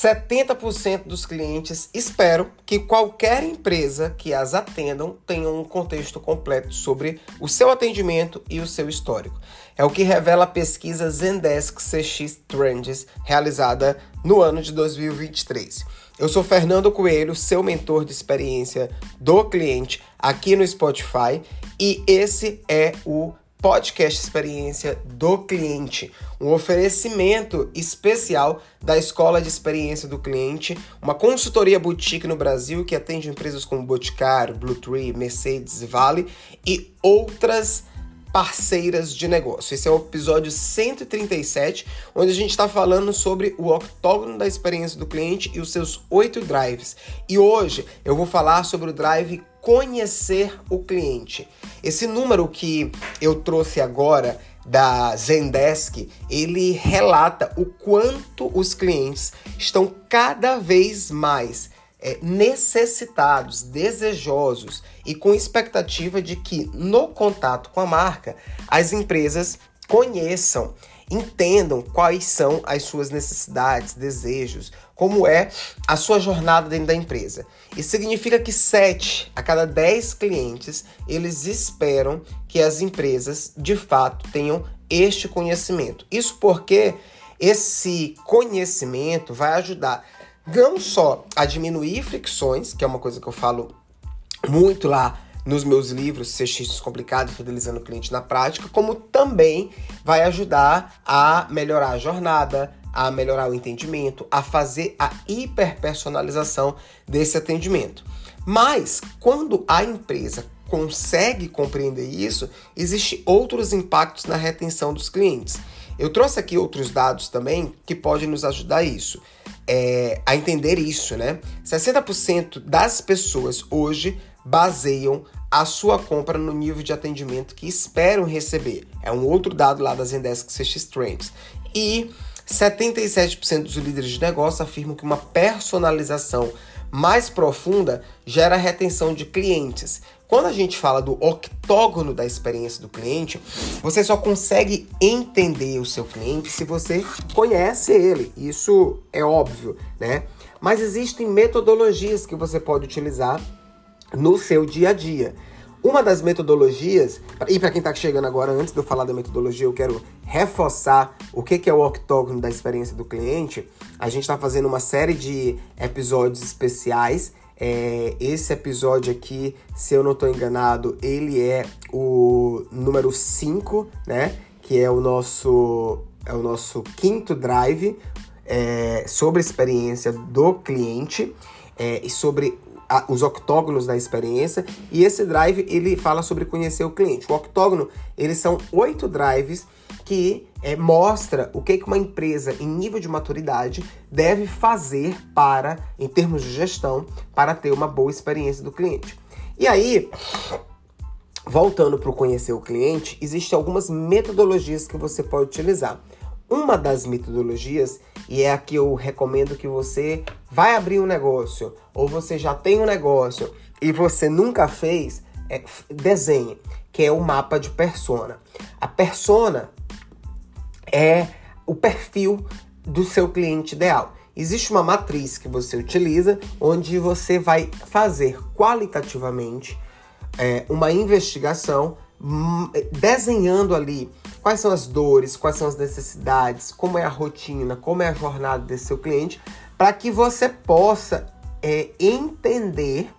70% dos clientes esperam que qualquer empresa que as atendam tenha um contexto completo sobre o seu atendimento e o seu histórico. É o que revela a pesquisa Zendesk CX Trends, realizada no ano de 2023. Eu sou Fernando Coelho, seu mentor de experiência do cliente aqui no Spotify, e esse é o podcast Experiência do Cliente, um oferecimento especial da Escola de Experiência do Cliente, uma consultoria boutique no Brasil que atende empresas como Boticário, Blue Tree, Mercedes, Vale e outras parceiras de negócio. Esse é o episódio 137, onde a gente está falando sobre o octógono da experiência do cliente e os seus oito drives. E hoje eu vou falar sobre o drive conhecer o cliente. Esse número que eu trouxe agora da Zendesk, ele relata o quanto os clientes estão cada vez mais é, necessitados, desejosos e com expectativa de que no contato com a marca as empresas conheçam, entendam quais são as suas necessidades, desejos, como é a sua jornada dentro da empresa. Isso significa que 7 a cada 10 clientes, eles esperam que as empresas de fato tenham este conhecimento. Isso porque esse conhecimento vai ajudar não só a diminuir fricções, que é uma coisa que eu falo muito lá nos meus livros, CX Complicado, Fidelizando o Cliente na Prática, como também vai ajudar a melhorar a jornada, a melhorar o entendimento, a fazer a hiperpersonalização desse atendimento. Mas quando a empresa consegue compreender isso, existem outros impactos na retenção dos clientes. Eu trouxe aqui outros dados também que podem nos ajudar a isso, é, a entender isso, né? 60% das pessoas hoje baseiam a sua compra no nível de atendimento que esperam receber. É um outro dado lá das Zendesk CX Trends. E 77% dos líderes de negócio afirmam que uma personalização mais profunda gera retenção de clientes. Quando a gente fala do octógono da experiência do cliente, você só consegue entender o seu cliente se você conhece ele. Isso é óbvio, né? Mas existem metodologias que você pode utilizar no seu dia a dia. Uma das metodologias, e para quem está chegando agora, antes de eu falar da metodologia, eu quero reforçar o que, que é o octógono da experiência do cliente. A gente está fazendo uma série de episódios especiais. É, esse episódio aqui, se eu não estou enganado, ele é o número 5, né? Que é o nosso, é o nosso quinto drive é, sobre a experiência do cliente é, e sobre a, os octógonos da experiência e esse drive ele fala sobre conhecer o cliente. O octógono eles são oito drives que é, mostra o que, que uma empresa em nível de maturidade deve fazer para, em termos de gestão, para ter uma boa experiência do cliente. E aí, voltando para o conhecer o cliente, existem algumas metodologias que você pode utilizar. Uma das metodologias, e é a que eu recomendo que você vai abrir um negócio, ou você já tem um negócio e você nunca fez, é, desenhe, que é o mapa de persona. A persona é o perfil do seu cliente ideal. Existe uma matriz que você utiliza onde você vai fazer qualitativamente é, uma investigação desenhando ali quais são as dores, quais são as necessidades, como é a rotina, como é a jornada desse seu cliente, para que você possa é, entender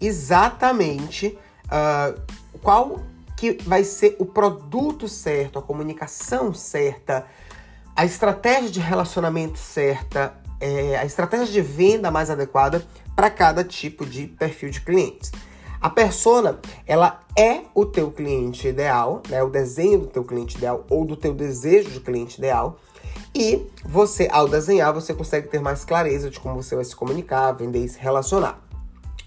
exatamente uh, qual que vai ser o produto certo, a comunicação certa, a estratégia de relacionamento certa, é, a estratégia de venda mais adequada para cada tipo de perfil de clientes. A persona, ela é o teu cliente ideal, né? O desenho do teu cliente ideal ou do teu desejo de cliente ideal. E você, ao desenhar, você consegue ter mais clareza de como você vai se comunicar, vender e se relacionar.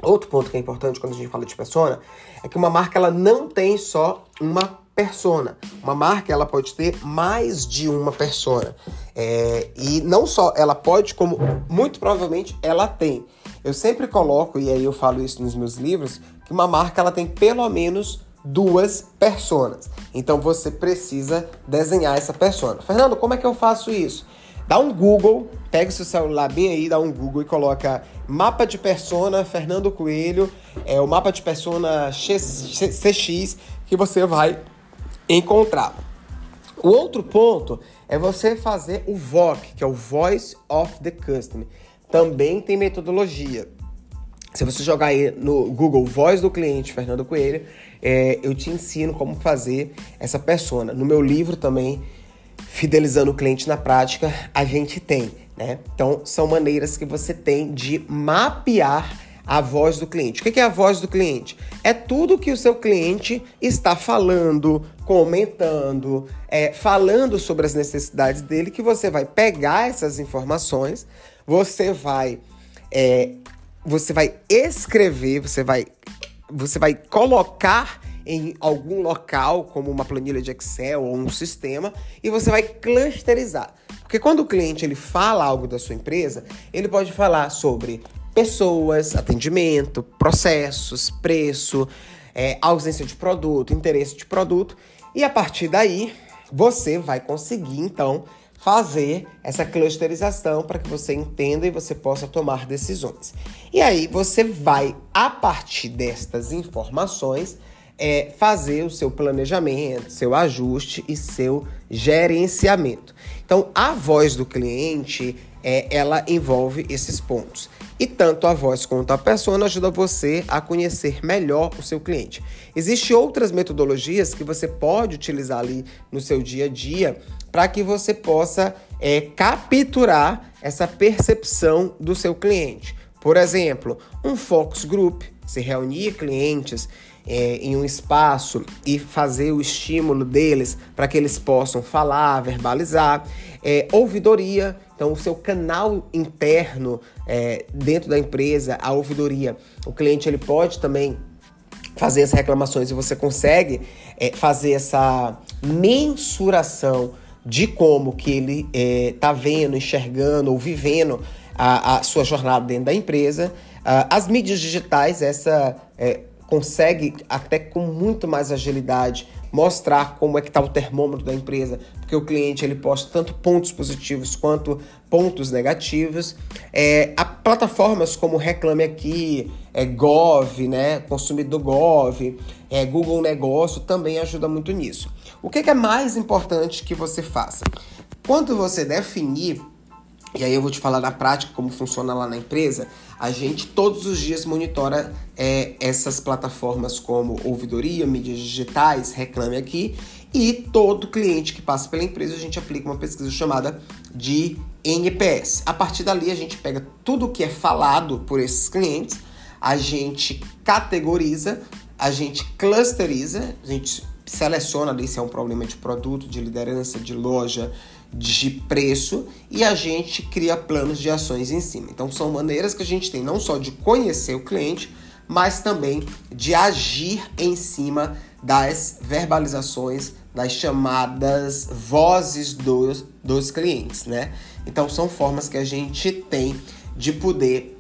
Outro ponto que é importante quando a gente fala de persona é que uma marca ela não tem só uma persona. Uma marca ela pode ter mais de uma persona. É, e não só ela pode, como muito provavelmente ela tem. Eu sempre coloco, e aí eu falo isso nos meus livros, que uma marca ela tem pelo menos duas personas. Então você precisa desenhar essa persona. Fernando, como é que eu faço isso? Dá um Google, pega o seu celular bem aí, dá um Google e coloca mapa de persona Fernando Coelho, é o mapa de persona CX que você vai encontrar. O outro ponto é você fazer o VOC, que é o Voice of the Customer. Também tem metodologia. Se você jogar aí no Google Voz do Cliente Fernando Coelho, é, eu te ensino como fazer essa persona. No meu livro também, Fidelizando o Cliente na Prática, a gente tem. Né? Então, são maneiras que você tem de mapear a voz do cliente. O que é a voz do cliente? É tudo que o seu cliente está falando, comentando, é, falando sobre as necessidades dele, que você vai pegar essas informações, você vai, é, você vai escrever, você vai, você vai colocar em algum local, como uma planilha de Excel ou um sistema, e você vai clusterizar. Porque quando o cliente ele fala algo da sua empresa, ele pode falar sobre pessoas, atendimento, processos, preço, é, ausência de produto, interesse de produto, e a partir daí você vai conseguir então fazer essa clusterização para que você entenda e você possa tomar decisões. E aí você vai, a partir destas informações, é fazer o seu planejamento, seu ajuste e seu gerenciamento. Então, a voz do cliente, é, ela envolve esses pontos. E tanto a voz quanto a persona ajuda você a conhecer melhor o seu cliente. Existem outras metodologias que você pode utilizar ali no seu dia a dia para que você possa é, capturar essa percepção do seu cliente. Por exemplo, um focus group, se reunir clientes é, em um espaço e fazer o estímulo deles para que eles possam falar, verbalizar. É, ouvidoria, então o seu canal interno é, dentro da empresa, a ouvidoria, o cliente ele pode também fazer as reclamações e você consegue é, fazer essa mensuração de como que ele está é, vendo, enxergando ou vivendo a, a, sua jornada dentro da empresa. Uh, as mídias digitais, essa é, consegue até com muito mais agilidade mostrar como é que está o termômetro da empresa, porque o cliente ele posta tanto pontos positivos quanto pontos negativos. É, plataformas como Reclame Aqui, é, Gov, né, Consumidor Gov, é, Google Negócio também ajuda muito nisso. O que, que é mais importante que você faça? Quando você definir e aí eu vou te falar na prática como funciona lá na empresa. A gente todos os dias monitora é, essas plataformas como ouvidoria, mídias digitais, reclame aqui. E todo cliente que passa pela empresa, a gente aplica uma pesquisa chamada de NPS. A partir dali, a gente pega tudo que é falado por esses clientes, a gente categoriza, a gente clusteriza, a gente seleciona ali se é um problema de produto, de liderança, de loja, de preço e a gente cria planos de ações em cima. Então são maneiras que a gente tem não só de conhecer o cliente, mas também de agir em cima das verbalizações, das chamadas vozes dos, dos clientes, né? Então são formas que a gente tem de poder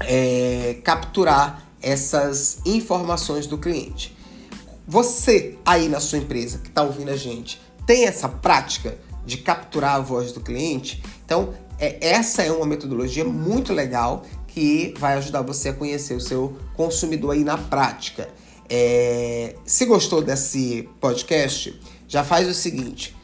é, capturar essas informações do cliente. Você aí na sua empresa que está ouvindo a gente tem essa prática? De capturar a voz do cliente. Então, é, essa é uma metodologia muito legal que vai ajudar você a conhecer o seu consumidor aí na prática. É, se gostou desse podcast, já faz o seguinte: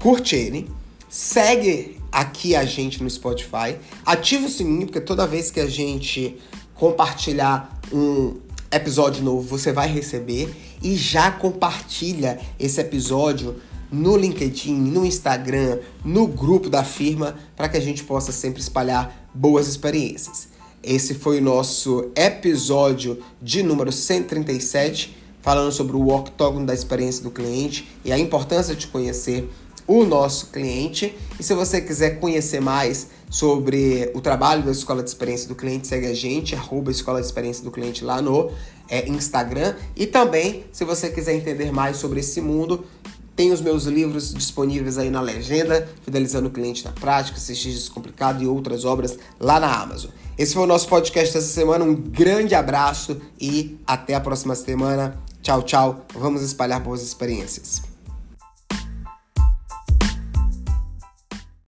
curte ele, segue aqui a gente no Spotify, ativa o sininho, porque toda vez que a gente compartilhar um episódio novo, você vai receber e já compartilha esse episódio no LinkedIn, no Instagram, no grupo da firma, para que a gente possa sempre espalhar boas experiências. Esse foi o nosso episódio de número 137, falando sobre o octógono da experiência do cliente e a importância de conhecer o nosso cliente. E se você quiser conhecer mais sobre o trabalho da Escola de Experiência do Cliente, segue a gente, arroba Escola de Experiência do Cliente lá no é, Instagram. E também, se você quiser entender mais sobre esse mundo, tem os meus livros disponíveis aí na legenda, Fidelizando o Cliente na Prática, CX Descomplicado e outras obras lá na Amazon. Esse foi o nosso podcast dessa semana. Um grande abraço e até a próxima semana. Tchau, tchau. Vamos espalhar boas experiências.